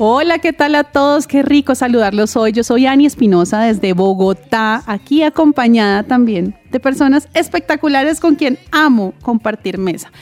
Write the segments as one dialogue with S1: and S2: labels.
S1: Hola, ¿qué tal a todos? Qué rico saludarlos hoy. Yo soy Ani Espinosa desde Bogotá, aquí acompañada también de personas espectaculares con quien amo compartir mesa.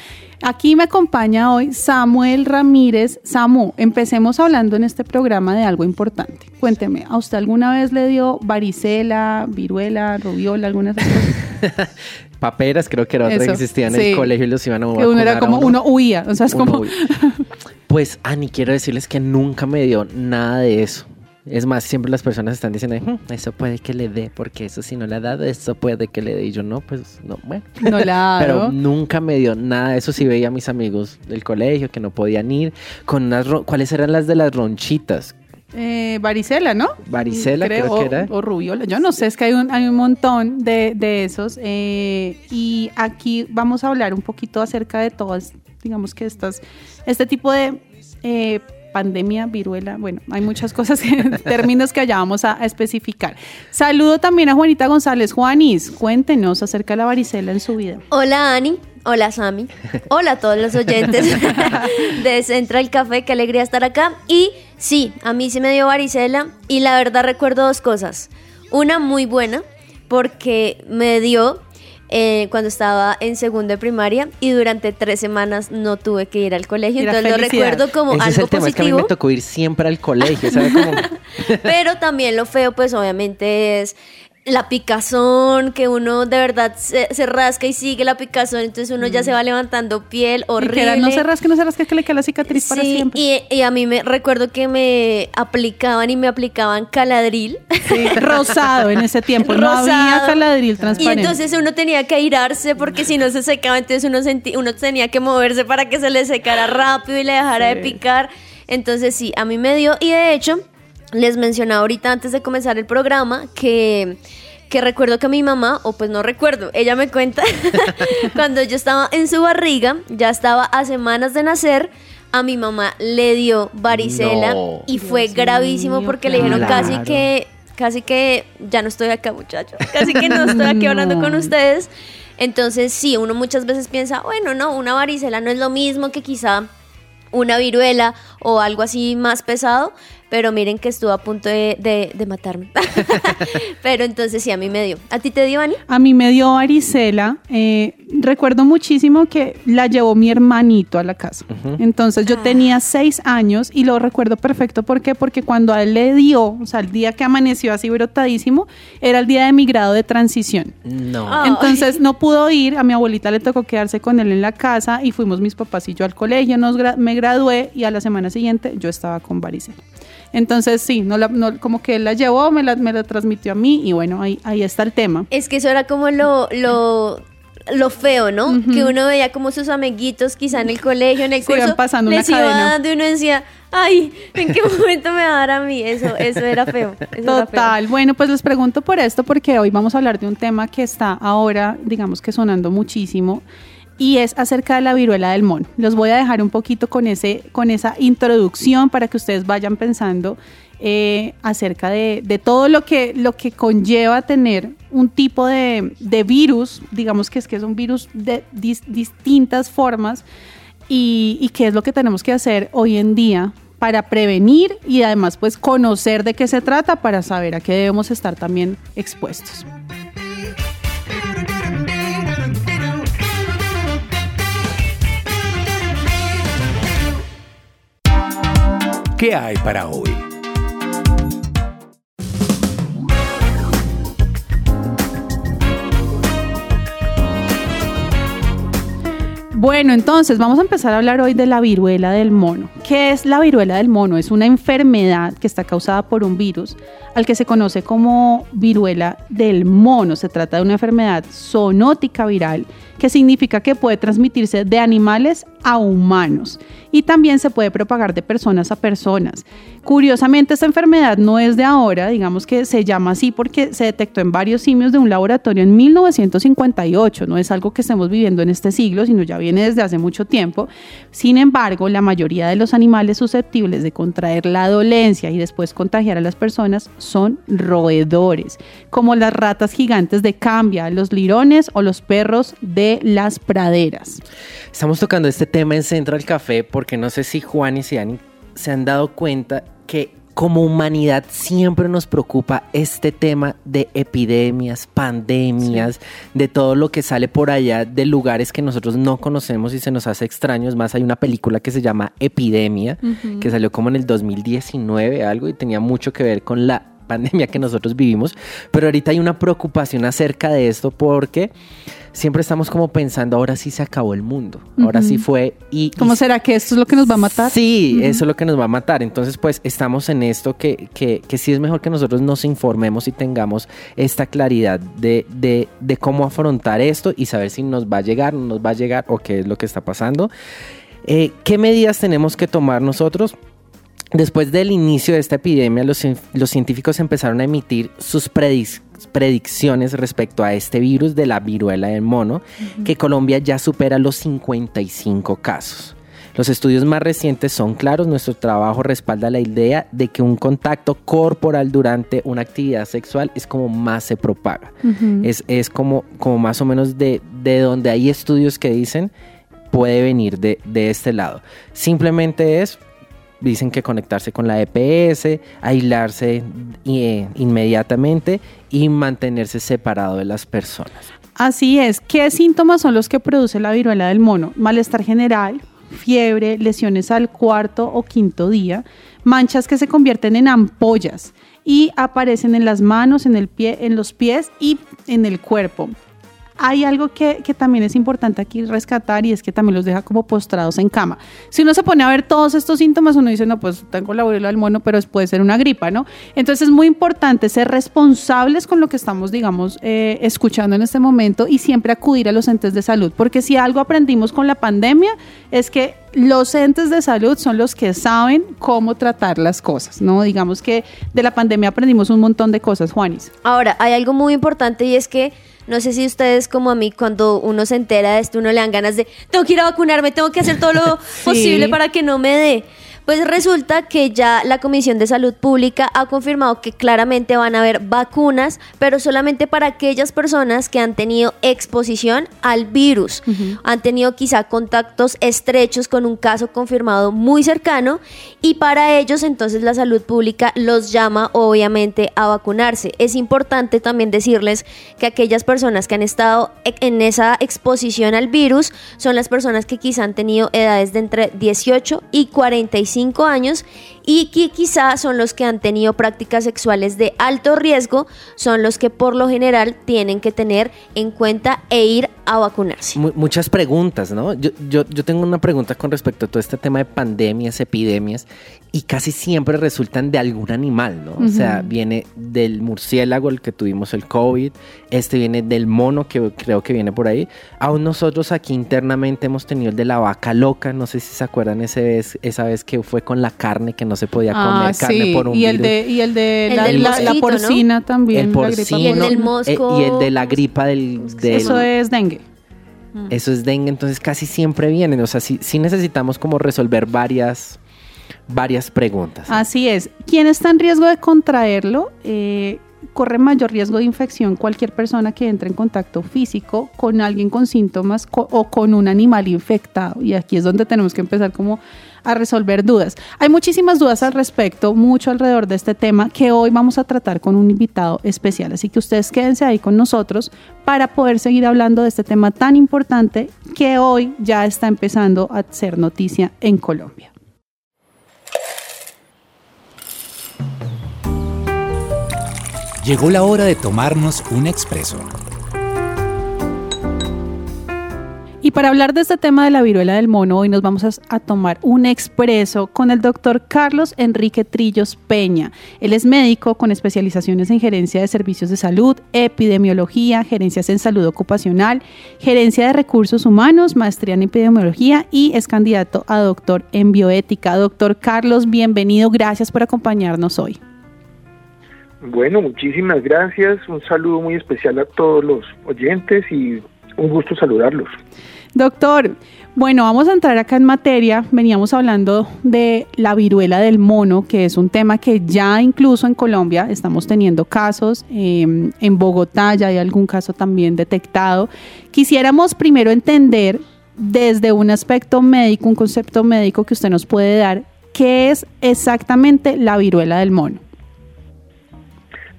S1: Aquí me acompaña hoy Samuel Ramírez. Samu, empecemos hablando en este programa de algo importante. Cuénteme, ¿a usted alguna vez le dio varicela, viruela, rubiola, alguna de esas cosas?
S2: Paperas creo que era otra
S1: Eso,
S2: que existía en
S1: sí.
S2: el colegio y los iban a
S1: Que uno era como, uno huía, o sea, es
S2: Uno
S1: como...
S2: Pues, Ani, quiero decirles que nunca me dio nada de eso. Es más, siempre las personas están diciendo, "Hmm, eso puede que le dé, porque eso si no le ha dado, eso puede que le dé. Y yo, no, pues, no, bueno.
S1: No la
S2: Pero nunca me dio nada de eso. Sí veía a mis amigos del colegio que no podían ir. con unas ¿Cuáles eran las de las ronchitas?
S1: Eh, varicela, ¿no?
S2: Varicela, creo que era.
S1: O rubiola. Yo no sé, es que hay un, hay un montón de, de esos. eh, y aquí vamos a hablar un poquito acerca de todas, digamos que estas, este tipo de eh, pandemia, viruela, bueno, hay muchas cosas, que, términos que allá vamos a, a especificar. Saludo también a Juanita González. Juanis, cuéntenos acerca de la varicela en su vida.
S3: Hola Ani, hola Sami, hola a todos los oyentes de Central Café, qué alegría estar acá. Y sí, a mí sí me dio varicela y la verdad recuerdo dos cosas. Una muy buena, porque me dio eh, cuando estaba en segundo de primaria y durante tres semanas no tuve que ir al colegio,
S1: Era
S3: entonces lo recuerdo como
S2: Ese es
S3: algo
S2: el tema, es que a mí
S3: positivo.
S2: me tocó ir siempre al colegio, ¿sabes? Como,
S3: Pero también lo feo, pues obviamente es la picazón, que uno de verdad se, se rasca y sigue la picazón, entonces uno ya se va levantando piel
S1: Y
S3: horrible.
S1: que era, no se rasque, no se rasque, que le queda la cicatriz para siempre.
S3: y, y a mí me recuerdo que me aplicaban y me aplicaban caladril.
S1: Sí, rosado en ese tiempo, no había
S3: Rosado.
S1: caladril
S3: Y
S1: transparente.
S3: entonces uno tenía que airarse porque si no se secaba, entonces uno, senti- uno tenía que moverse para que se le secara rápido y le dejara de picar. Entonces sí, a mí me dio. Y de hecho, les mencionaba ahorita antes de comenzar el programa que, que recuerdo que mi mamá, o pues no recuerdo, ella me cuenta, cuando yo estaba en su barriga, ya estaba a semanas de nacer. A mi mamá le dio varicela
S2: No.
S3: y fue
S1: Dios
S3: gravísimo
S1: mío,
S3: porque le dijeron casi que casi que ya no estoy acá, muchachos. Casi que no estoy aquí hablando
S1: No.
S3: con ustedes. Entonces, sí, uno muchas veces piensa, bueno, no, una varicela no es lo mismo que quizá una viruela o algo así más pesado, pero miren que estuvo a punto de, de- de matarme. pero entonces sí, a mí me dio. ¿A ti te dio, Ani?
S1: A mí me dio varicela. eh, recuerdo muchísimo que la llevó mi hermanito a la casa. Entonces yo tenía seis años y lo recuerdo perfecto. ¿Por qué? Porque cuando a él le dio, o sea, el día que amaneció así brotadísimo, era el día de mi grado de transición.
S2: no.
S3: Ah.
S1: Entonces no pudo ir, a mi abuelita le tocó quedarse con él en la casa y fuimos mis papás y yo al colegio, nos gra- me gradué y a la semana siguiente yo estaba con varicela. Entonces sí, no la- no- como que él la llevó, me la, me la transmitió a mí y bueno, ahí, ahí está el tema.
S3: Es que eso era como lo, lo, lo feo, ¿no? Que uno veía como sus amiguitos quizá en el colegio, en el
S1: Se
S3: curso,
S1: pasando una
S3: les iba
S1: cadena.
S3: dando y uno decía, ay, ¿en qué momento me va a dar a mí? Eso, eso era feo. eso era feo.
S1: Total. Bueno, pues les pregunto por esto porque hoy vamos a hablar de un tema que está ahora, digamos que sonando muchísimo y es acerca de la viruela del mono. Los voy a dejar un poquito con ese, con esa introducción para que ustedes vayan pensando eh, acerca de, todo lo que, lo que conlleva tener un tipo de, virus, digamos que es que es un virus de dis- distintas formas y, y qué es lo que tenemos que hacer hoy en día para prevenir y además pues conocer de qué se trata para saber a qué debemos estar también expuestos.
S4: ¿Qué hay para hoy?
S1: Bueno, entonces vamos a empezar a hablar hoy de la viruela del mono. ¿Qué es la viruela del mono? Es una enfermedad que está causada por un virus al que se conoce como viruela del mono. Se trata de una enfermedad zoonótica viral que significa que puede transmitirse de animales a humanos y también se puede propagar de personas a personas. Curiosamente, esta enfermedad no es de ahora, digamos que se llama así porque se detectó en varios simios de un laboratorio en 1958, no es algo que estemos viviendo en este siglo, sino ya viene desde hace mucho tiempo. Sin embargo, la mayoría de los animales susceptibles de contraer la dolencia y después contagiar a las personas son roedores, como las ratas gigantes de Cambia, los lirones o los perros de las praderas.
S2: Estamos tocando este tema en Central Café porque no sé si Juan y Siani se han dado cuenta que como humanidad siempre nos preocupa este tema de epidemias, pandemias, de todo lo que sale por allá de lugares que nosotros no conocemos y se nos hace extraños. Más hay una película que se llama Epidemia, que salió como en el 2019 algo y tenía mucho que ver con la pandemia que nosotros vivimos, pero ahorita hay una preocupación acerca de esto porque siempre estamos como pensando, ahora sí se acabó el mundo, ahora sí fue y...
S1: ¿Cómo
S2: y-
S1: será que esto es lo que nos va a matar?
S2: Sí, eso es lo que nos va a matar. Entonces, pues estamos en esto que, que, que sí es mejor que nosotros nos informemos y tengamos esta claridad de, de, de cómo afrontar esto y saber si nos va a llegar, no nos va a llegar o qué es lo que está pasando. Eh, ¿Qué medidas tenemos que tomar nosotros? Después del inicio de esta epidemia, los, cien- los científicos empezaron a emitir sus predic- predicciones respecto a este virus de la viruela del mono, que Colombia ya supera los 55 casos. Los estudios más recientes son claros, nuestro trabajo respalda la idea de que un contacto corporal durante una actividad sexual es como más se propaga. Es, es como, como más o menos de, de donde hay estudios que dicen puede venir de, de este lado. Simplemente es dicen que conectarse con la EPS, aislarse eh, inmediatamente y mantenerse separado de las personas.
S1: Así es. ¿Qué síntomas son los que produce la viruela del mono? Malestar general, fiebre, lesiones al cuarto o quinto día, manchas que se convierten en ampollas y aparecen en las manos, en el pie, en los pies y en el cuerpo. Hay algo que, que también es importante aquí rescatar y es que también los deja como postrados en cama. Si uno se pone a ver todos estos síntomas, uno dice, no, pues tengo la viruela del mono, pero puede ser una gripa, ¿no? Entonces es muy importante ser responsables con lo que estamos, digamos, eh, escuchando en este momento y siempre acudir a los entes de salud, porque si algo aprendimos con la pandemia es que los entes de salud son los que saben cómo tratar las cosas, ¿no? Digamos que de la pandemia aprendimos un montón de cosas, Juanis.
S3: Ahora, hay algo muy importante y es que no sé si ustedes como a mí, cuando uno se entera de esto, uno le dan ganas de, tengo que ir a vacunarme, tengo que hacer todo lo posible para que no me dé. Pues resulta que ya la Comisión de Salud Pública ha confirmado que claramente van a haber vacunas, pero solamente para aquellas personas que han tenido exposición al virus, han tenido quizá contactos estrechos con un caso confirmado muy cercano y para ellos entonces la salud pública los llama obviamente a vacunarse. Es importante también decirles que aquellas personas que han estado e- en esa exposición al virus son las personas que quizá han tenido edades de entre 18 y 45 años y que quizá son los que han tenido prácticas sexuales de alto riesgo, son los que por lo general tienen que tener en cuenta e ir a vacunarse.
S2: Mu- muchas preguntas, ¿no? Yo, yo, yo tengo una pregunta con respecto a todo este tema de pandemias, epidemias, y casi siempre resultan de algún animal, ¿no? O sea, viene del murciélago, el que tuvimos el COVID, este viene del mono, que creo que viene por ahí. Aún nosotros aquí internamente hemos tenido el de la vaca loca, no sé si se acuerdan ese vez, esa vez que fue con la carne, que no se podía comer carne por un
S1: Ah, y el
S2: virus.
S1: de y el de
S3: El
S1: la,
S3: del
S1: la- la
S3: mosquito, ¿no?
S1: porcina también,
S2: el
S1: la gripa
S2: porcino
S3: Y el del mosco.
S2: eh, y el de la gripa del, del-
S1: Eso es dengue.
S2: Eso es dengue, entonces casi siempre vienen. O sea, sí, sí necesitamos como resolver varias, varias preguntas.
S1: Así es. ¿Quién está en riesgo de contraerlo? Eh, corre mayor riesgo de infección cualquier persona que entre en contacto físico con alguien con síntomas co- o con un animal infectado. Y aquí es donde tenemos que empezar como a resolver dudas. Hay muchísimas dudas al respecto, mucho alrededor de este tema que hoy vamos a tratar con un invitado especial. Así que ustedes quédense ahí con nosotros para poder seguir hablando de este tema tan importante que hoy ya está empezando a ser noticia en Colombia.
S4: Llegó la hora de tomarnos un expreso.
S1: Y para hablar de este tema de la viruela del mono, hoy nos vamos a, tomar un expreso con el doctor Carlos Enrique Trillos Peña. Él es médico con especializaciones en gerencia de servicios de salud, epidemiología, gerencias en salud ocupacional, gerencia de recursos humanos, maestría en epidemiología y es candidato a doctor en bioética. Doctor Carlos, bienvenido. Gracias por acompañarnos hoy.
S5: Bueno, muchísimas gracias. Un saludo muy especial a todos los oyentes y un gusto saludarlos.
S1: Doctor, bueno, vamos a entrar acá en materia. Veníamos hablando de la viruela del mono, que es un tema que ya incluso en Colombia estamos teniendo casos. Eh, en Bogotá ya hay algún caso también detectado. Quisiéramos primero entender desde un aspecto médico, un concepto médico que usted nos puede dar, qué es exactamente la viruela del mono.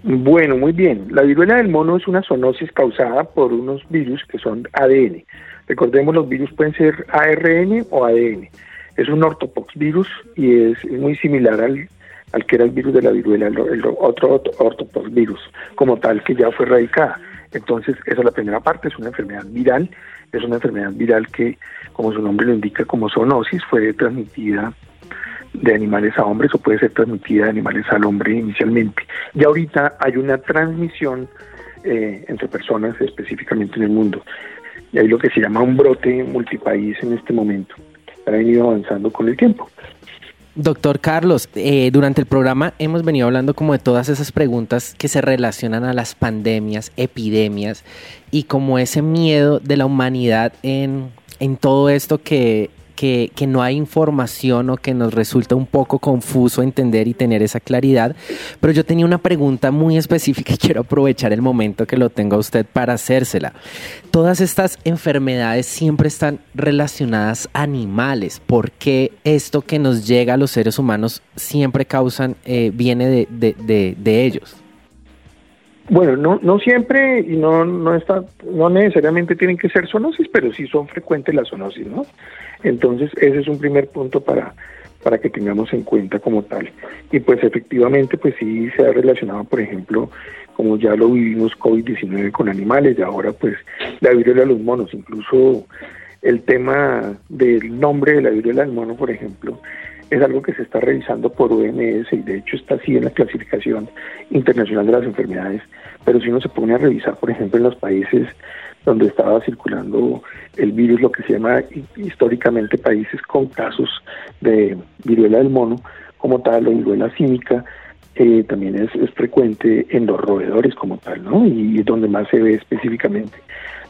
S5: Bueno, muy bien. La viruela del mono es una zoonosis causada por unos virus que son ADN. Recordemos, los virus pueden ser ARN o ADN. Es un ortopox virus y es muy similar al, al que era el virus de la viruela, el, otro ortopox virus, como tal que ya fue erradicada. Entonces, esa es la primera parte, es una enfermedad viral, es una enfermedad viral que, como su nombre lo indica, como zoonosis, fue transmitida de animales a hombres o puede ser transmitida de animales al hombre inicialmente. Y ahorita hay una transmisión eh, entre personas específicamente en el mundo. Y hay lo que se llama un brote multipaís en este momento. Ha venido avanzando con el tiempo.
S2: Doctor Carlos, eh, durante el programa hemos venido hablando como de todas esas preguntas que se relacionan a las pandemias, epidemias y como ese miedo de la humanidad en, en todo esto que que, no hay información o que nos resulta un poco confuso entender y tener esa claridad. Pero yo tenía una pregunta muy específica y quiero aprovechar el momento que lo tenga usted para hacérsela. Todas estas enfermedades siempre están relacionadas a animales. ¿Por qué esto que nos llega a los seres humanos siempre causan, eh, viene de, de, de ellos?
S5: Bueno, no, no siempre y no, no está, no necesariamente tienen que ser zoonosis, pero sí son frecuentes las zoonosis, ¿no? Entonces, ese es un primer punto para, para que tengamos en cuenta como tal. Y pues efectivamente, pues sí se ha relacionado, por ejemplo, como ya lo vivimos COVID-19 con animales y ahora pues la viruela de los monos, incluso el tema del nombre de la viruela del mono, por ejemplo, es algo que se está revisando por OMS y de hecho está así en la clasificación internacional de las enfermedades, pero si uno se pone a revisar, por ejemplo, en los países donde estaba circulando el virus, lo que se llama históricamente países con casos de viruela del mono, como tal, o viruela cínica, eh, también es, es, frecuente en los roedores como tal, ¿no? Y es donde más se ve específicamente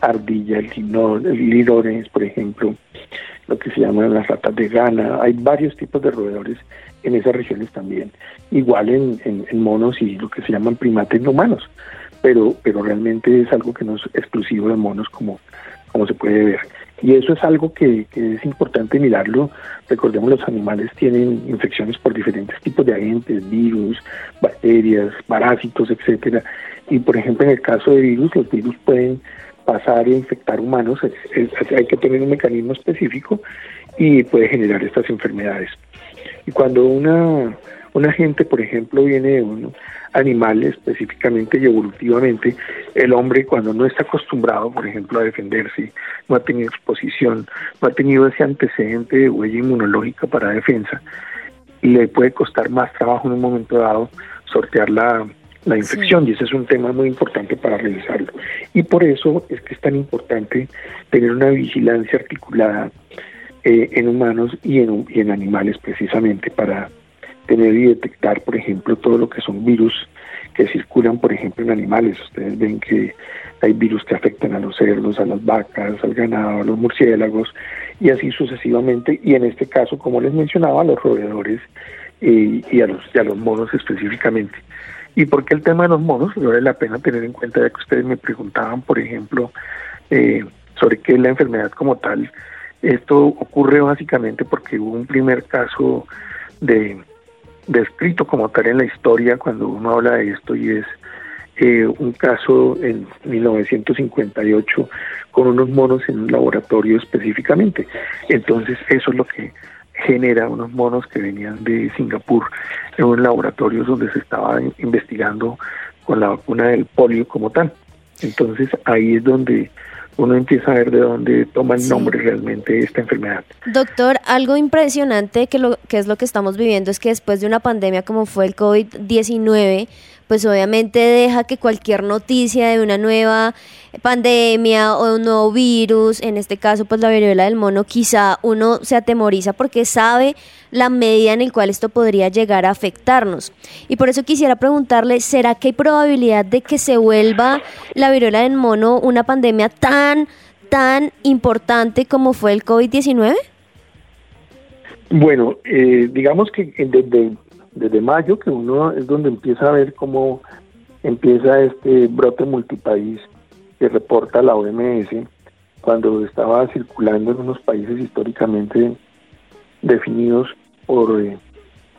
S5: ardilla, el, por ejemplo, lo que se llaman las ratas de gana, hay varios tipos de roedores en esas regiones también, igual en, en, monos y lo que se llaman primates no humanos pero, pero realmente es algo que no es exclusivo de monos como, como se puede ver. Y eso es algo que, que, es importante mirarlo. Recordemos, los animales tienen infecciones por diferentes tipos de agentes, virus, bacterias, parásitos, etcétera. Y por ejemplo, en el caso de virus, los virus pueden pasar e infectar humanos. Es, es, hay que tener un mecanismo específico y puede generar estas enfermedades. Y cuando una, un agente, por ejemplo, viene de un animal específicamente y evolutivamente, el hombre cuando no está acostumbrado, por ejemplo, a defenderse, no ha tenido exposición, no ha tenido ese antecedente de huella inmunológica para defensa, le puede costar más trabajo en un momento dado sortear la, la infección sí. y ese es un tema muy importante para revisarlo. Y por eso es que es tan importante tener una vigilancia articulada eh, en humanos y en, en animales precisamente para tener y detectar, por ejemplo, todo lo que son virus que circulan, por ejemplo, en animales. Ustedes ven que hay virus que afectan a los cerdos, a las vacas, al ganado, a los murciélagos y así sucesivamente. Y en este caso, como les mencionaba, a los roedores y, y, a, los, y a los monos específicamente. ¿Y por qué el tema de los monos? Vale la pena tener en cuenta, ya que ustedes me preguntaban, por ejemplo, eh, sobre qué es la enfermedad como tal. Esto ocurre básicamente porque hubo un primer caso de descrito como tal en la historia cuando uno habla de esto y es eh, un caso en 1958 con unos monos en un laboratorio específicamente. Entonces eso es lo que genera unos monos que venían de Singapur en un laboratorio donde se estaba investigando con la vacuna del polio como tal. Entonces ahí es donde uno empieza a ver de dónde toma el
S3: Sí.
S5: nombre realmente esta enfermedad.
S3: Doctor, algo impresionante que, lo, que es lo que estamos viviendo es que después de una pandemia como fue el COVID-19, pues obviamente deja que cualquier noticia de una nueva pandemia o un nuevo virus, en este caso pues la viruela del mono, quizá uno se atemoriza porque sabe la medida en la cual esto podría llegar a afectarnos. Y por eso quisiera preguntarle, ¿será que hay probabilidad de que se vuelva la viruela del mono una pandemia tan, tan importante como fue el COVID-19?
S5: Bueno, eh, digamos que desde, mayo, que uno es donde empieza a ver cómo empieza este brote multipaís que reporta la OMS, cuando estaba circulando en unos países históricamente definidos por eh,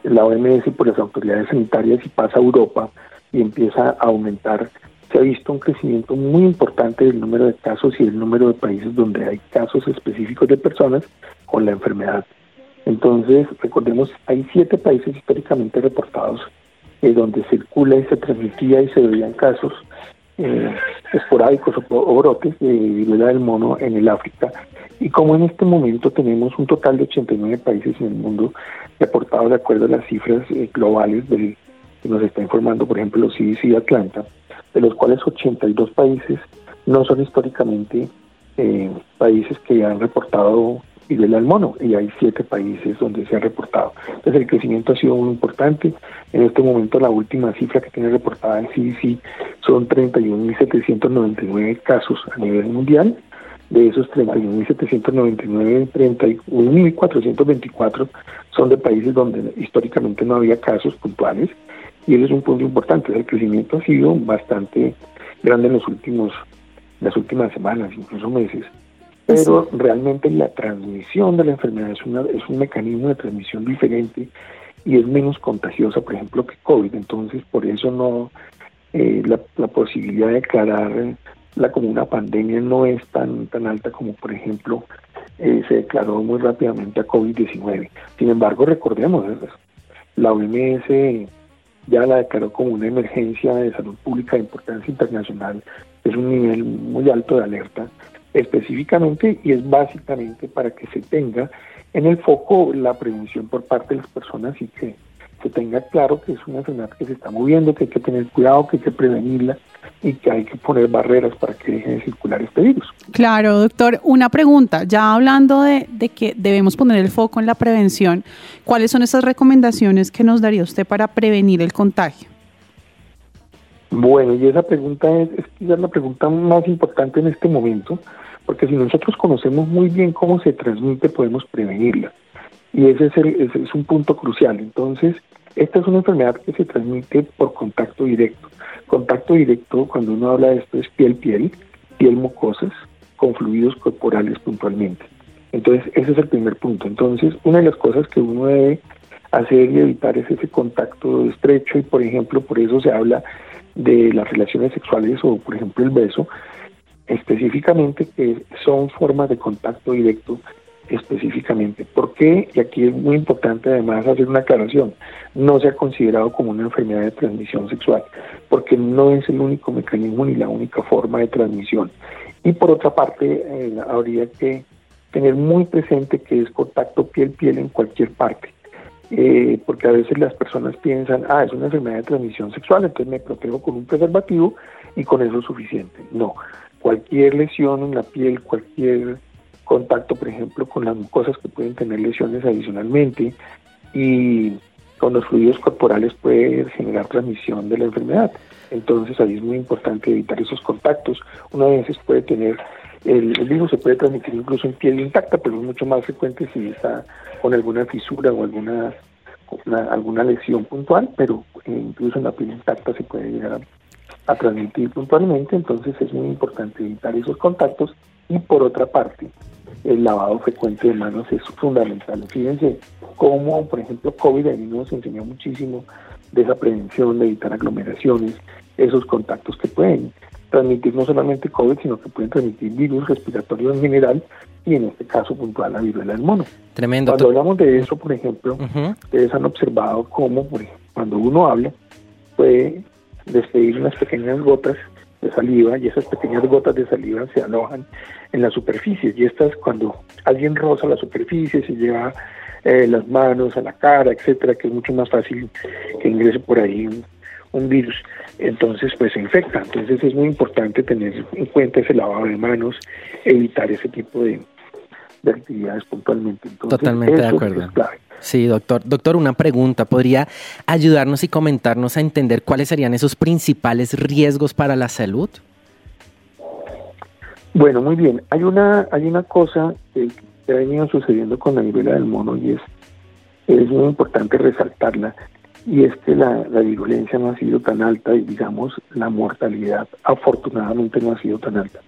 S5: la OMS y por las autoridades sanitarias y pasa a Europa y empieza a aumentar, se ha visto un crecimiento muy importante del número de casos y del número de países donde hay casos específicos de personas con la enfermedad. Entonces, recordemos, hay siete países históricamente reportados eh, donde circula y se transmitía y se veían casos eh, esporádicos o, o brotes de viruela del mono en el África. Y como en este momento tenemos un total de 89 países en el mundo reportados de acuerdo a las cifras eh, globales del, que nos está informando, por ejemplo, CDC Atlanta, de los cuales 82 países no son históricamente eh, países que han reportado viruela del mono y hay siete países donde se ha reportado. Entonces el crecimiento ha sido muy importante. En este momento la última cifra que tiene reportada el CDC son 31.799 casos a nivel mundial. De esos 31.799, 31.424 son de países donde históricamente no había casos puntuales y ese es un punto importante. El crecimiento ha sido bastante grande en los últimos, las últimas semanas, incluso meses pero realmente la transmisión de la enfermedad es, una, es un mecanismo de transmisión diferente y es menos contagiosa, por ejemplo, que COVID. Entonces, por eso no eh, la, la, posibilidad de declarar la como una pandemia no es tan tan alta como, por ejemplo, eh, se declaró muy rápidamente a COVID-19. Sin embargo, recordemos, la OMS ya la declaró como una emergencia de salud pública de importancia internacional. Es un nivel muy alto de alerta específicamente y es básicamente para que se tenga en el foco la prevención por parte de las personas y que se tenga claro que es una enfermedad que se está moviendo, que hay que tener cuidado, que hay que prevenirla y que hay que poner barreras para que deje de circular este virus.
S1: Claro, doctor. Una pregunta, ya hablando de, de, que debemos poner el foco en la prevención, ¿cuáles son esas recomendaciones que nos daría usted para prevenir el contagio?
S5: Bueno, y esa pregunta es, es quizás la pregunta más importante en este momento, porque si nosotros conocemos muy bien cómo se transmite, podemos prevenirla. Y ese es, el, ese es un punto crucial. Entonces, esta es una enfermedad que se transmite por contacto directo. Contacto directo, cuando uno habla de esto, es piel-piel, piel mucosas, con fluidos corporales puntualmente. Entonces, ese es el primer punto. Entonces, una de las cosas que uno debe hacer y evitar es ese contacto estrecho y, por ejemplo, por eso se habla de las relaciones sexuales o, por ejemplo, el beso, específicamente que son formas de contacto directo específicamente. ¿Por qué? Y aquí es muy importante además hacer una aclaración. No se ha considerado como una enfermedad de transmisión sexual, porque no es el único mecanismo ni la única forma de transmisión. Y por otra parte, eh, habría que tener muy presente que es contacto piel-piel en cualquier parte. Eh, porque a veces las personas piensan, ah, es una enfermedad de transmisión sexual, entonces me protejo con un preservativo y con eso es suficiente. No, cualquier lesión en la piel, cualquier contacto, por ejemplo, con las mucosas que pueden tener lesiones adicionalmente y con los fluidos corporales puede generar transmisión de la enfermedad. Entonces ahí es muy importante evitar esos contactos. Una vez puede tener, el, el, virus se puede transmitir incluso en piel intacta, pero es mucho más frecuente si está con alguna fisura o alguna, una, alguna lesión puntual, pero incluso en la piel intacta se puede llegar a transmitir puntualmente, entonces es muy importante evitar esos contactos y por otra parte, el lavado frecuente de manos es fundamental. Fíjense cómo, por ejemplo, COVID a mí nos enseñó muchísimo de esa prevención, de evitar aglomeraciones, esos contactos que pueden transmitir no solamente COVID, sino que pueden transmitir virus respiratorios en general y en este caso puntual la viruela del mono.
S2: Tremendo.
S5: Cuando hablamos de eso, por ejemplo, uh -huh. ustedes han observado cómo por ejemplo, cuando uno habla puede despedir unas pequeñas gotas de saliva y esas pequeñas gotas de saliva se alojan en la superficie y estas cuando alguien roza la superficie se lleva eh, las manos a la cara, etcétera, que es mucho más fácil que ingrese por ahí un, un virus, entonces pues se infecta. Entonces es muy importante tener en cuenta ese lavado de manos, evitar ese tipo de, de actividades puntualmente. Entonces,
S2: Totalmente de acuerdo.
S5: es clave.
S2: Sí, doctor. Doctor, una pregunta. ¿Podría ayudarnos y comentarnos a entender cuáles serían esos principales riesgos para la salud?
S5: Bueno, muy bien. Hay una, hay una cosa que, ha venido sucediendo con la viruela del mono y es, es muy importante resaltarla, y es que la, la virulencia no ha sido tan alta y digamos la mortalidad afortunadamente no ha sido tan alta.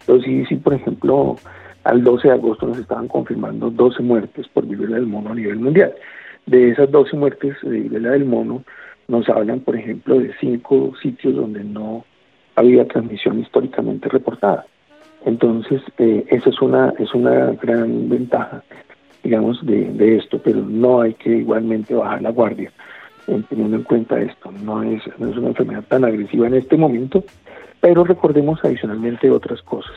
S5: Entonces sí, sí, por ejemplo, al 12 de agosto nos estaban confirmando 12 muertes por viruela del mono a nivel mundial. De esas 12 muertes de viruela del mono nos hablan, por ejemplo, de cinco sitios donde no había transmisión históricamente reportada. Entonces, eh, esa es una, es una gran ventaja, digamos, de, de esto, pero no hay que igualmente bajar la guardia teniendo en cuenta esto. No es, no es una enfermedad tan agresiva en este momento, pero recordemos adicionalmente otras cosas.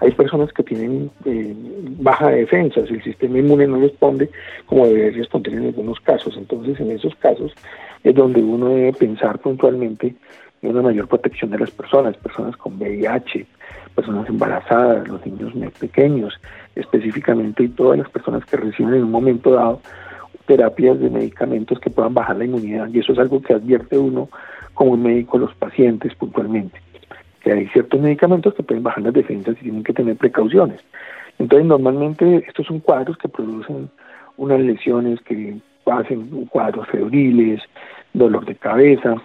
S5: Hay personas que tienen eh, baja defensa, el sistema inmune no responde como debe responder en algunos casos. Entonces, en esos casos es donde uno debe pensar puntualmente en una mayor protección de las personas, personas con VIH, personas embarazadas, los niños pequeños, específicamente y todas las personas que reciben en un momento dado terapias de medicamentos que puedan bajar la inmunidad. Y eso es algo que advierte uno como médico a los pacientes puntualmente, que hay ciertos medicamentos que pueden bajar las defensas y tienen que tener precauciones. Entonces, normalmente estos son cuadros que producen unas lesiones que hacen cuadros febriles, dolor de cabeza,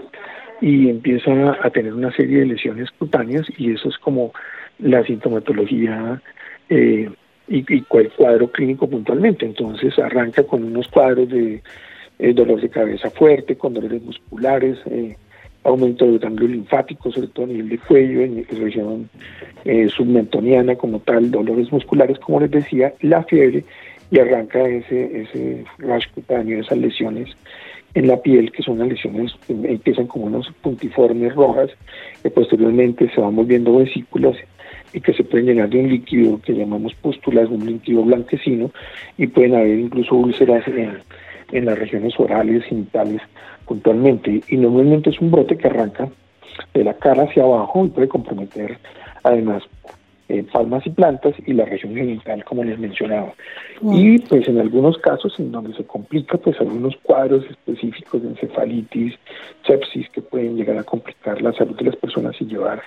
S5: y empiezan a tener una serie de lesiones cutáneas y eso es como la sintomatología eh, y, y cuál cuadro clínico puntualmente. Entonces arranca con unos cuadros de eh, dolor de cabeza fuerte, con dolores musculares, eh, aumento del ganglio linfático, sobre todo a nivel de cuello, en región eh, submentoniana como tal, dolores musculares, como les decía, la fiebre, y arranca ese, ese rash cutáneo, esas lesiones en la piel, que son las lesiones que empiezan como unos puntiformes rojas, que posteriormente se van volviendo vesículas y que se pueden llenar de un líquido que llamamos pústulas, un líquido blanquecino, y pueden haber incluso úlceras en, en las regiones orales, genitales, puntualmente. Y normalmente es un brote que arranca de la cara hacia abajo y puede comprometer además eh, palmas y plantas y la región genital, como les mencionaba.
S1: Wow.
S5: Y pues en algunos casos en donde se complica, pues algunos cuadros específicos de encefalitis, sepsis, que pueden llegar a complicar la salud de las personas y llevar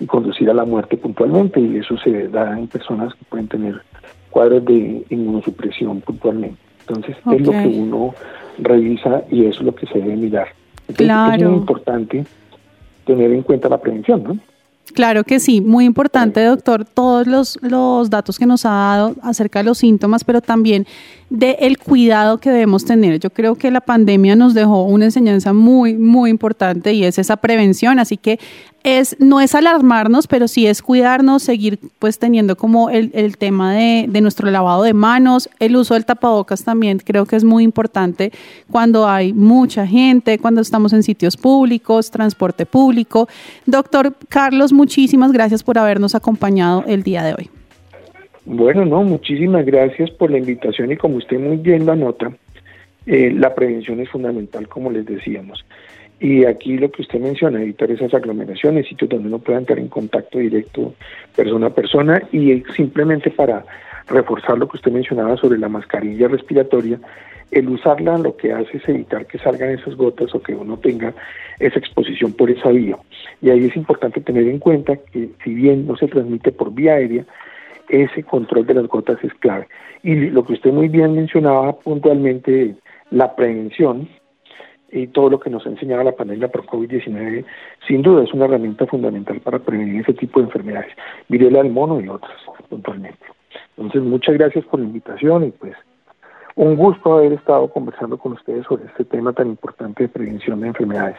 S5: y conducir a la muerte puntualmente, y eso se da en personas que pueden tener cuadros de inmunosupresión puntualmente. Entonces es lo que uno revisa y es lo que se debe mirar. Entonces,
S1: Claro.
S5: Es muy importante tener en cuenta la prevención, ¿no?
S1: Claro que sí, muy importante, doctor, todos los, los datos que nos ha dado acerca de los síntomas, pero también de el cuidado que debemos tener. Yo creo que la pandemia nos dejó una enseñanza muy, muy importante y es esa prevención. Así que es, no es alarmarnos, pero sí es cuidarnos, seguir pues teniendo como el, el tema de, de nuestro lavado de manos, el uso del tapabocas también creo que es muy importante cuando hay mucha gente, cuando estamos en sitios públicos, transporte público. Doctor Carlos, muchísimas gracias por habernos acompañado el día de hoy.
S5: Bueno, no, muchísimas gracias por la invitación y como usted muy bien lo anota, eh, la prevención es fundamental, como les decíamos. Y aquí lo que usted menciona, evitar esas aglomeraciones, sitios donde uno pueda entrar en contacto directo persona a persona y simplemente para reforzar lo que usted mencionaba sobre la mascarilla respiratoria, el usarla lo que hace es evitar que salgan esas gotas o que uno tenga esa exposición por esa vía. Y ahí es importante tener en cuenta que si bien no se transmite por vía aérea, ese control de las gotas es clave. Y lo que usted muy bien mencionaba puntualmente, la prevención y todo lo que nos ha enseñado la pandemia por COVID-19, sin duda es una herramienta fundamental para prevenir ese tipo de enfermedades, viruela del mono y otras puntualmente. Entonces, muchas gracias por la invitación y pues un gusto haber estado conversando con ustedes sobre este tema tan importante de prevención de enfermedades.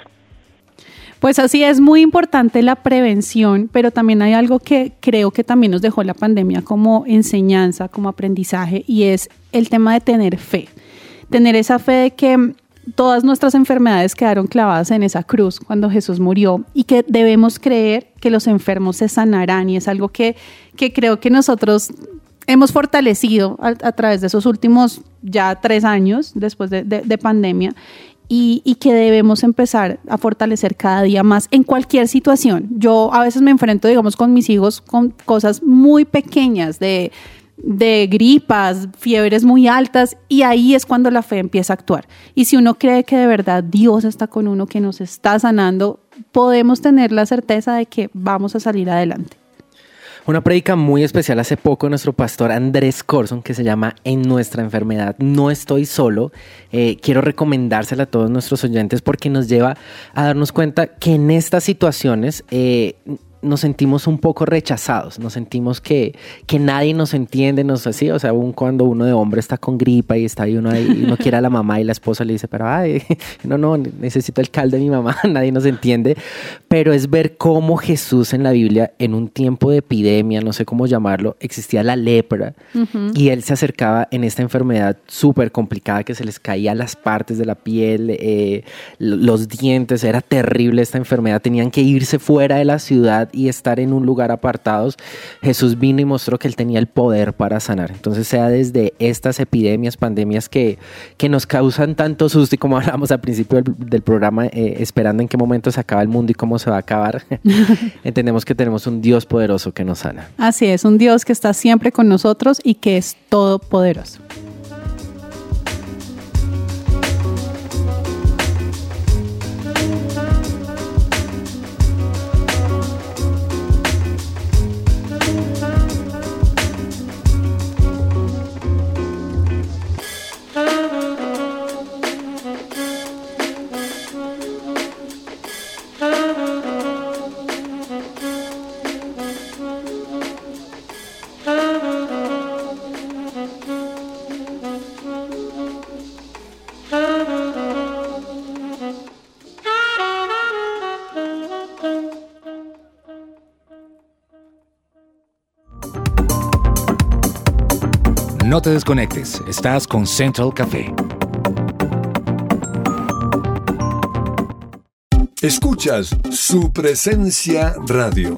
S1: Pues así es muy importante la prevención, pero también hay algo que creo que también nos dejó la pandemia como enseñanza, como aprendizaje, y es el tema de tener fe. Tener esa fe de que todas nuestras enfermedades quedaron clavadas en esa cruz cuando Jesús murió y que debemos creer que los enfermos se sanarán y es algo que, que creo que nosotros hemos fortalecido a, través de esos últimos ya tres años después de, de- de pandemia y, y que debemos empezar a fortalecer cada día más en cualquier situación. Yo a veces me enfrento, digamos, con mis hijos con cosas muy pequeñas de, de gripas, fiebres muy altas y ahí es cuando la fe empieza a actuar. Y si uno cree que de verdad Dios está con uno, que nos está sanando, podemos tener la certeza de que vamos a salir adelante.
S2: Una prédica muy especial hace poco nuestro pastor Andrés Corson que se llama En nuestra enfermedad no estoy solo. Eh, quiero recomendársela a todos nuestros oyentes porque nos lleva a darnos cuenta que en estas situaciones eh, nos sentimos un poco rechazados, nos sentimos que, que nadie nos entiende, nos así, o sea, aún cuando uno de hombre está con gripa y está ahí uno ahí, y uno quiere a la mamá y la esposa le dice, pero ay, no, no, necesito el caldo de mi mamá, nadie nos entiende, pero es ver cómo Jesús en la Biblia, en un tiempo de epidemia, no sé cómo llamarlo, existía la lepra y él se acercaba en esta enfermedad súper complicada que se les caía las partes de la piel, eh, los dientes, era terrible esta enfermedad, tenían que irse fuera de la ciudad y estar en un lugar apartados. Jesús vino y mostró que él tenía el poder para sanar. Entonces, sea desde estas epidemias, pandemias que, que nos causan tanto susto y como hablamos al principio del, programa, eh, esperando en qué momento se acaba el mundo y cómo se va a acabar, entendemos que tenemos un Dios poderoso que nos sana.
S1: Así es, un Dios que está siempre con nosotros y que es todopoderoso.
S4: No te desconectes, estás con Central Café.
S6: Escuchas su presencia radio.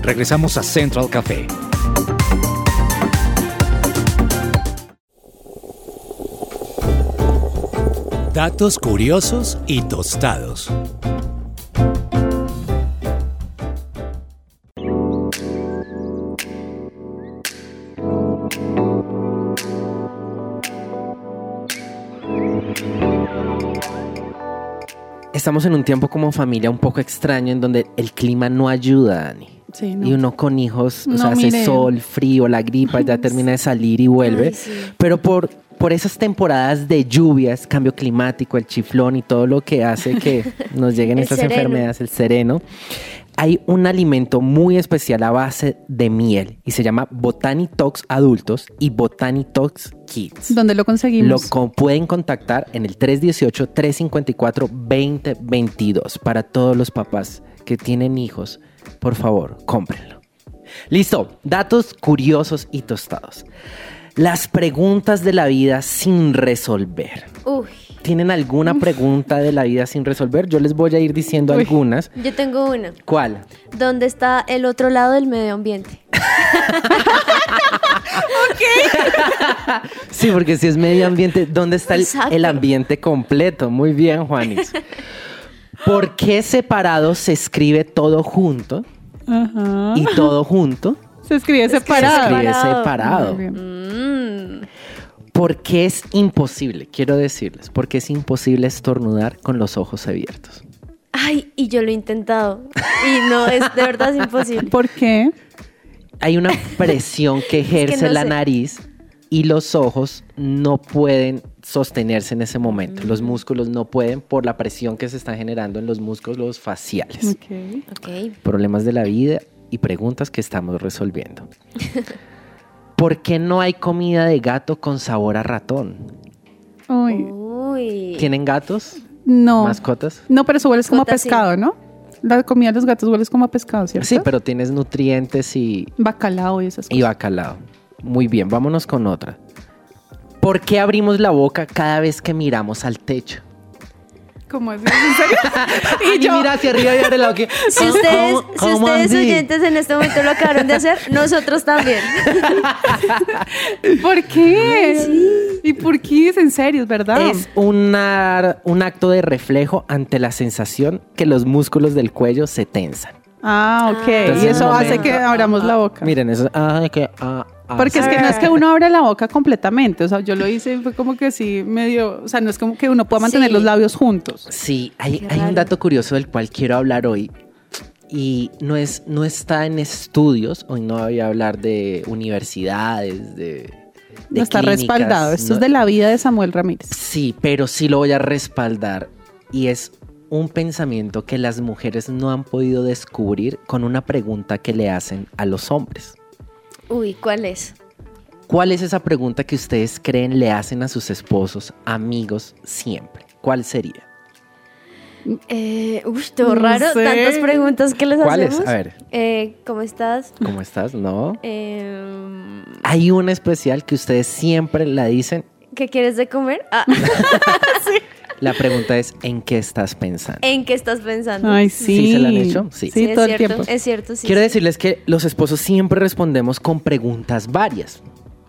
S4: Regresamos a Central Café. Datos curiosos y tostados.
S2: Estamos en un tiempo como familia un poco extraño en donde el clima no ayuda, Dani.
S1: Sí, no.
S2: Y uno con hijos, o
S1: No,
S2: sea, hace sol, frío, la gripa ya termina de salir y vuelve.
S3: Ay, sí.
S2: Pero por, por esas temporadas de lluvias, cambio climático, el chiflón y todo lo que hace que nos lleguen estas
S3: sereno.
S2: enfermedades, el sereno, hay un alimento muy especial a base de miel y se llama Botanitox adultos y Botanitox kids.
S1: ¿Dónde lo
S2: Lo
S1: conseguimos?
S2: co- pueden contactar en el 318-354-2022 para todos los papás que tienen hijos. Por favor, cómprenlo. Listo, datos curiosos y tostados. Las preguntas de la vida sin resolver.
S3: Uy,
S2: ¿Tienen alguna pregunta de la vida sin resolver? Yo les voy a ir diciendo
S1: Uy.
S2: algunas.
S3: yo tengo una.
S2: ¿Cuál?
S3: ¿Dónde está el otro lado del medio ambiente?
S2: Sí, porque si es medio ambiente, ¿dónde está el, ambiente completo? Muy bien, Juanis. ¿Por qué separado se escribe todo junto
S1: Ajá.
S2: y todo junto
S1: Se escribe
S2: se
S1: separado.
S2: escribe
S3: Separado.
S2: separado?
S1: Muy bien.
S3: Mm,
S2: ¿Por qué es imposible? Quiero decirles, porque es imposible estornudar con los ojos abiertos.
S3: Ay, y yo lo he intentado. Y no, es de verdad es imposible.
S1: ¿Por qué?
S2: Hay una presión que ejerce
S3: no
S2: la
S3: sé.
S2: nariz y los ojos no pueden sostenerse en ese momento. Los músculos no pueden por la presión que se está generando en los músculos faciales.
S1: Ok.
S3: Ok.
S2: problemas de la vida y preguntas que estamos resolviendo. ¿Por qué no hay comida de gato con sabor a ratón?
S1: Uy,
S3: Uy.
S2: ¿Tienen gatos?
S1: no.
S2: ¿Mascotas?
S1: No, pero eso huele como a
S3: sí.
S1: pescado, ¿no? La comida de los gatos huele como a pescado, ¿cierto?
S2: Sí, pero tienes nutrientes y,
S1: Bacalao y esas cosas.
S2: y bacalao. Muy bien, vámonos con otra. ¿Por qué abrimos la boca cada vez que miramos al techo?
S1: ¿En serio?
S2: Y mira hacia arriba y abre la boca.
S3: Si ustedes,
S2: ¿Cómo-
S3: si ustedes
S2: así?
S3: oyentes en este momento lo acabaron de hacer, nosotros también.
S1: ¿Por qué? ¿Y por qué es en serio, es verdad?
S2: Es una- un acto de reflejo ante la sensación que los músculos del cuello se tensan.
S1: Ah, ok.
S2: Entonces,
S1: y eso hace que abramos la boca.
S2: Miren, eso. Ay, que. ah, ah,
S1: Porque es que no es que uno abra la boca completamente, o sea, yo lo hice y fue como que sí, medio, o sea, no es como que uno pueda mantener
S3: Sí.
S1: los labios juntos.
S2: Sí, hay, un dato curioso del cual quiero hablar hoy. Y no, es, no está en estudios, hoy no voy a hablar de universidades, de. de
S1: No está
S2: clínicas,
S1: respaldado. Esto
S2: no-
S1: es de la vida de Samuel Ramírez.
S2: Sí, pero sí lo voy a respaldar. Y es un pensamiento que las mujeres no han podido descubrir con una pregunta que le hacen a los hombres.
S3: Uy, ¿cuál es?
S2: ¿Cuál es esa pregunta que ustedes creen le hacen a sus esposos, amigos, siempre? ¿Cuál sería?
S3: Eh, uy, todo
S1: No
S3: raro.
S1: sé.
S3: Tantas preguntas que les
S2: ¿Cuál es?
S3: hacemos.
S2: A ver.
S3: Eh, ¿Cómo estás?
S2: ¿Cómo estás? ¿No?
S3: Eh,
S2: Hay una especial que ustedes siempre la dicen.
S3: ¿Qué quieres de comer? Ah,
S2: La pregunta es, ¿en qué estás pensando?
S3: ¿En qué estás pensando?
S1: Ay, sí.
S2: ¿Sí se la han hecho? Sí.
S1: Sí,
S3: es
S1: todo el
S3: cierto,
S1: tiempo.
S3: Es cierto, sí.
S2: Quiero
S3: sí.
S2: decirles que los esposos siempre respondemos con preguntas varias.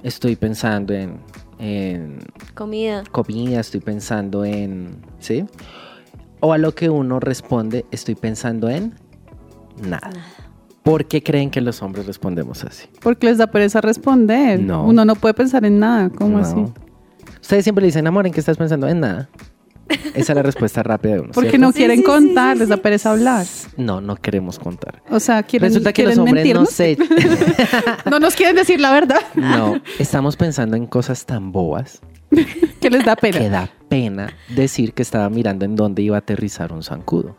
S2: Estoy pensando en, en
S3: Comida.
S2: comida, estoy pensando en... ¿Sí? O a lo que uno responde, estoy pensando en nada. ¿Por qué creen que los hombres respondemos así?
S1: Porque les da pereza responder.
S2: No.
S1: Uno no puede pensar en nada. ¿Cómo
S2: No.
S1: así?
S2: Ustedes siempre le dicen, amor, ¿en qué estás pensando? En nada. Esa es la respuesta rápida de uno.
S1: Porque
S2: ¿cierto?
S1: no quieren
S3: sí, sí,
S1: contar,
S3: sí,
S1: les da pereza hablar.
S2: No, no queremos contar.
S1: O sea, quieren,
S2: Resulta que los hombres no se...
S1: No nos quieren decir la verdad.
S2: No, estamos pensando en cosas tan bobas
S1: que les da pena.
S2: que da pena decir que estaba mirando en dónde iba a aterrizar un zancudo.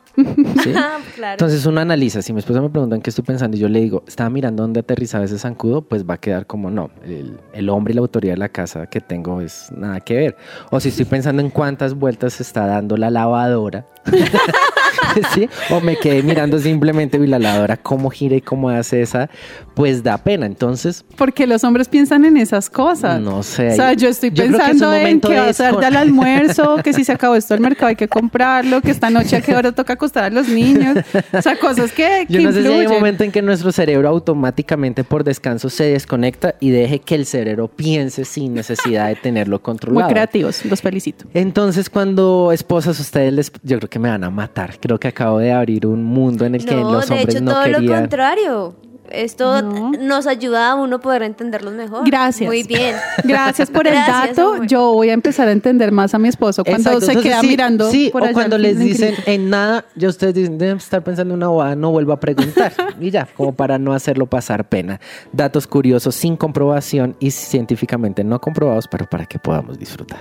S2: ¿Sí?
S3: Ah, claro.
S2: Entonces uno analiza, si mi esposa me pregunta en qué estoy pensando y yo le digo, estaba mirando dónde aterrizaba ese zancudo, pues va a quedar como no, el, el hombre y la autoridad de la casa que tengo es nada que ver. O si estoy pensando en cuántas vueltas se está dando la lavadora, ¿sí? O me quedé mirando simplemente "Uy, la lavadora cómo gira y cómo hace esa, pues da pena. Entonces,
S1: Porque los hombres piensan en esas cosas.
S2: no sé.
S1: O sea, yo estoy
S2: que es un
S1: pensando en
S2: momento
S1: qué
S2: de
S1: va a ser del almuerzo, que si se acabó esto del mercado hay que comprarlo, que esta noche a qué hora toca acostar a los niños. O sea, cosas que, que
S2: Yo no sé si hay
S1: influyen.
S2: un momento en que nuestro cerebro automáticamente por descanso se desconecta y deje que el cerebro piense sin necesidad de tenerlo
S1: Muy
S2: controlado.
S1: creativos, los felicito.
S2: Entonces, cuando esposas ustedes les, yo creo que me van a matar. Creo que acabo de abrir un mundo en el que
S3: no,
S2: los
S3: de
S2: hombres
S3: hecho,
S2: no
S3: todo lo contrario. Esto
S1: No.
S3: nos ayuda a uno poder entenderlos mejor.
S1: Gracias.
S3: Muy bien.
S1: Gracias por el
S3: Gracias,
S1: dato.
S3: amor.
S1: Yo voy a empezar a entender más a mi esposo cuando
S2: Exacto,
S1: se
S2: entonces
S1: queda
S2: sí,
S1: mirando.
S2: Sí,
S1: por
S2: o
S1: allá
S2: cuando les dicen en nada, ya ustedes dicen, deben estar pensando en una bobada, no vuelvo a preguntar. y ya, como para no hacerlo pasar pena. Datos curiosos sin comprobación y científicamente no comprobados, pero para que podamos disfrutar.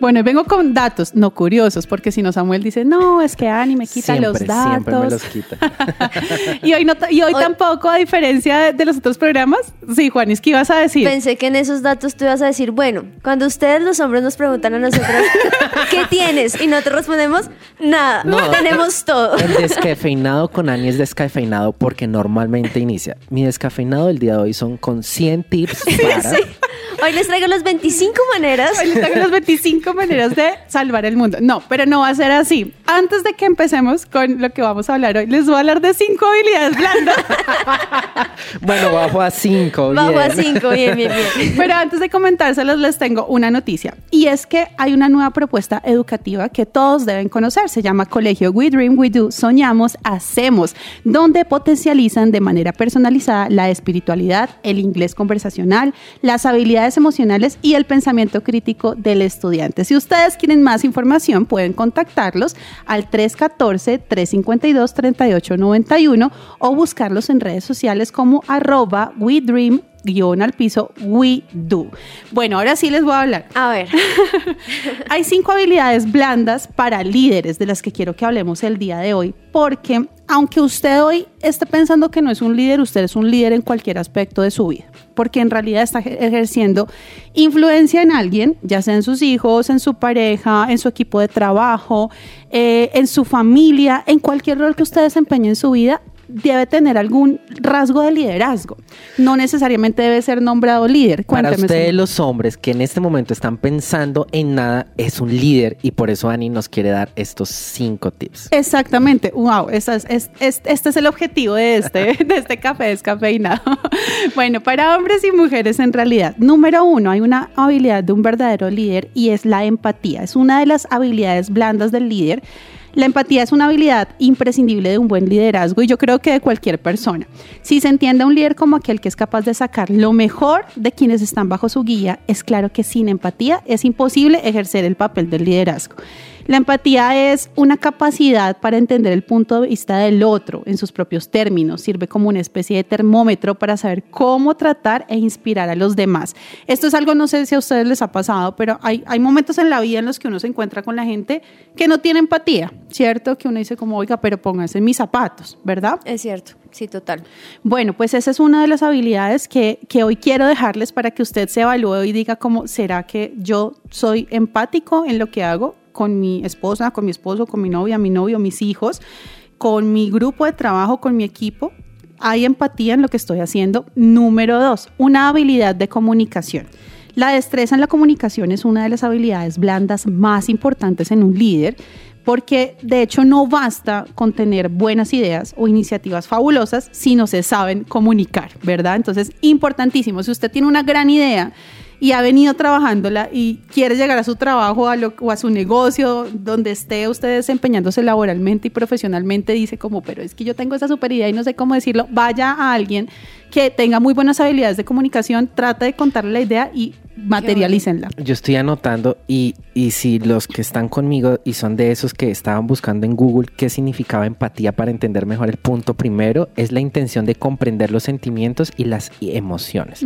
S1: Bueno, vengo con datos, no curiosos, porque si no Samuel dice, no, es que Ani me quita
S2: siempre,
S1: los datos.
S2: siempre me los quita.
S1: y hoy, no, y hoy,
S3: Hoy-
S1: tampoco, a diferencia de, de los otros programas. Sí, Juanis, ¿qué ibas a decir?
S3: Pensé que en esos datos tú ibas a decir, bueno, cuando ustedes los hombres nos preguntan a nosotros, ¿qué tienes? Y nosotros respondemos, nada,
S2: No.
S3: tenemos todo.
S2: El descafeinado con Ani es descafeinado porque normalmente inicia. Mi descafeinado del día de hoy son con 100 tips para...
S3: Sí. Hoy les traigo las 25 maneras.
S1: Hoy les traigo las 25 maneras de salvar el mundo. No, pero no va a ser así. Antes de que empecemos con lo que vamos a hablar hoy, les voy a hablar de cinco habilidades blandas.
S2: Bueno, bajo a 5.
S3: Bajo a 5, bien, bien, bien.
S1: Pero antes de comentárselos, les tengo una noticia. Y es que hay una nueva propuesta educativa que todos deben conocer. Se llama Colegio We Dream, We Do, Soñamos, Hacemos, donde potencializan de manera personalizada la espiritualidad, el inglés conversacional, las habilidades emocionales y el pensamiento crítico del estudiante. Si ustedes quieren más información, pueden contactarlos al 314-352-3891 o buscarlos en redes sociales como arroba we dream guion al piso we do. Bueno, ahora sí les voy a hablar.
S3: A ver.
S1: Hay cinco habilidades blandas para líderes de las que quiero que hablemos el día de hoy, porque aunque usted hoy esté pensando que no es un líder, usted es un líder en cualquier aspecto de su vida, porque en realidad está ejerciendo influencia en alguien, ya sea en sus hijos, en su pareja, en su equipo de trabajo, eh, en su familia, en cualquier rol que usted desempeñe en su vida, debe tener algún rasgo de liderazgo. No necesariamente debe ser nombrado líder.
S2: Para
S1: Cuénteme,
S2: ustedes
S1: señor.
S2: los hombres que en este momento están pensando en nada, es un líder y por eso Ani nos quiere dar estos cinco tips.
S1: Exactamente, wow, esa es- es- es- este es el objetivo de este, de este café descafeinado. Bueno, para hombres y mujeres en realidad, número uno, hay una habilidad de un verdadero líder y es la empatía. Es una de las habilidades blandas del líder. La empatía es una habilidad imprescindible de un buen liderazgo y yo creo que de cualquier persona. Si se entiende a un líder como aquel que es capaz de sacar lo mejor de quienes están bajo su guía, es claro que sin empatía es imposible ejercer el papel del liderazgo. La empatía es una capacidad para entender el punto de vista del otro en sus propios términos. Sirve como una especie de termómetro para saber cómo tratar e inspirar a los demás. Esto es algo, no sé si a ustedes les ha pasado, pero hay, hay momentos en la vida en los que uno se encuentra con la gente que no tiene empatía, ¿cierto? Que uno dice como, oiga, pero pónganse en mis zapatos, ¿verdad?
S3: Es cierto, sí, total.
S1: Bueno, pues esa es una de las habilidades que, que hoy quiero dejarles para que usted se evalúe y diga como, ¿será que yo soy empático en lo que hago con mi esposa, con mi esposo, con mi novia, mi novio, mis hijos, con mi grupo de trabajo, con mi equipo? ¿Hay empatía en lo que estoy haciendo? Número dos, una habilidad de comunicación. La destreza en la comunicación es una de las habilidades blandas más importantes en un líder porque de hecho no basta con tener buenas ideas o iniciativas fabulosas si no se saben comunicar, ¿verdad? Entonces, importantísimo, si usted tiene una gran idea y ha venido trabajándola y quiere llegar a su trabajo a lo- o a su negocio, donde esté usted desempeñándose laboralmente y profesionalmente, dice como, pero es que yo tengo esa super idea y no sé cómo decirlo, vaya a alguien que tenga muy buenas habilidades de comunicación, trate de contarle la idea y materialícenla.
S2: Yo estoy anotando y, y si los que están conmigo y son de esos que estaban buscando en Google qué significaba empatía para entender mejor el punto primero, es la intención de comprender los sentimientos y las emociones.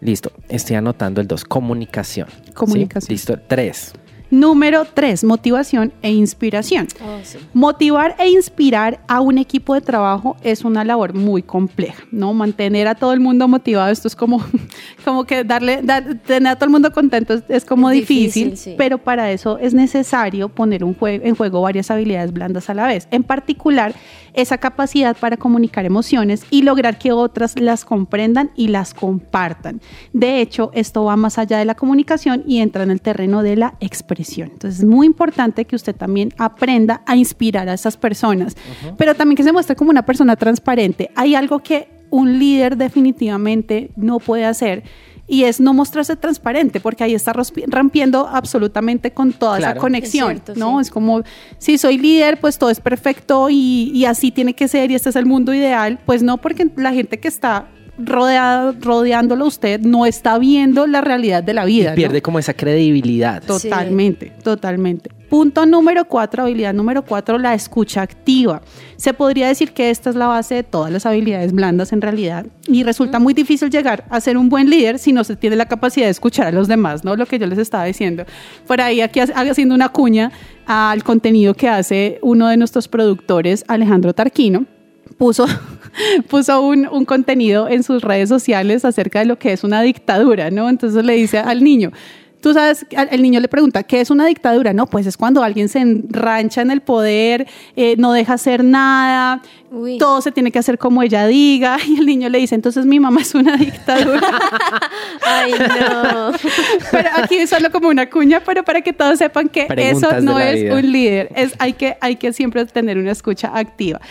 S2: Listo, estoy anotando el 2, comunicación. ¿sí?
S1: Comunicación.
S2: Listo, 3.
S1: Número 3, motivación e inspiración.
S3: Oh, sí.
S1: Motivar e inspirar a un equipo de trabajo es una labor muy compleja, ¿no? Mantener a todo el mundo motivado, esto es como, como que darle, dar- tener a todo el mundo contento es, es como
S3: Es
S1: difícil,
S3: difícil, sí.
S1: pero para eso es necesario poner un jue- en juego varias habilidades blandas a la vez. En particular, esa capacidad para comunicar emociones y lograr que otras las comprendan y las compartan. De hecho, esto va más allá de la comunicación y entra en el terreno de la expresión. Entonces, es muy importante que usted también aprenda a inspirar a esas personas, pero también que se muestre como una persona transparente. Hay algo que un líder definitivamente no puede hacer. Y es no mostrarse transparente, porque ahí está rompiendo absolutamente con toda esa
S2: Claro.
S1: conexión,
S3: Es cierto,
S1: ¿no?
S3: sí.
S1: Es como, si soy líder, pues todo es perfecto y, y así tiene que ser y este es el mundo ideal. Pues no, porque la gente que está rodeado, rodeándolo usted no está viendo la realidad de la vida.
S2: Pierde como esa credibilidad.
S1: Totalmente, totalmente. Punto número cuatro, habilidad número cuatro, la escucha activa. Se podría decir que esta es la base de todas las habilidades blandas en realidad y resulta muy difícil llegar a ser un buen líder si no se tiene la capacidad de escuchar a los demás, ¿no? Lo que yo les estaba diciendo. Por ahí aquí ha- haciendo una cuña al contenido que hace uno de nuestros productores, Alejandro Tarquino puso, puso un, un contenido en sus redes sociales acerca de lo que es una dictadura, ¿no? Entonces le dice al niño, tú sabes, el niño le pregunta, ¿qué es una dictadura? No, pues es cuando alguien se enrancha en el poder, eh, no deja hacer nada,
S3: Uy.
S1: todo se tiene que hacer como ella diga, y el niño le dice, entonces mi mamá es una dictadura.
S3: Ay, no.
S1: pero aquí es solo como una cuña, pero para que todos sepan que
S2: Preguntas
S1: eso no es
S2: vida.
S1: un líder, es, hay, que, hay que siempre tener una escucha activa.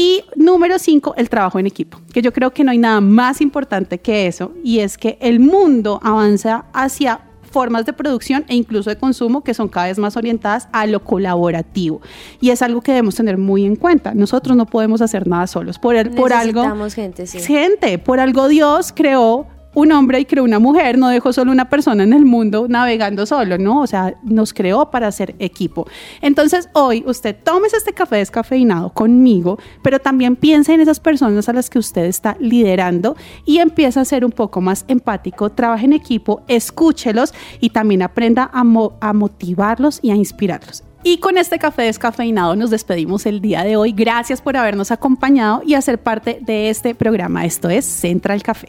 S1: Y número cinco, el trabajo en equipo, que yo creo que no hay nada más importante que eso, y es que el mundo avanza hacia formas de producción e incluso de consumo que son cada vez más orientadas a lo colaborativo. Y es algo que debemos tener muy en cuenta. Nosotros no podemos hacer nada solos. Por, el- por algo
S3: gente, sí.
S1: gente. Por algo Dios creó un hombre y creó una mujer, no dejó solo una persona en el mundo navegando solo, ¿no? O sea, nos creó para ser equipo. Entonces, hoy usted tomes este café descafeinado conmigo, pero también piense en esas personas a las que usted está liderando y empieza a ser un poco más empático, trabaje en equipo, escúchelos y también aprenda a, a motivarlos y a inspirarlos. Y con este café descafeinado nos despedimos el día de hoy. Gracias por habernos acompañado y hacer parte de este programa. Esto es Central Café.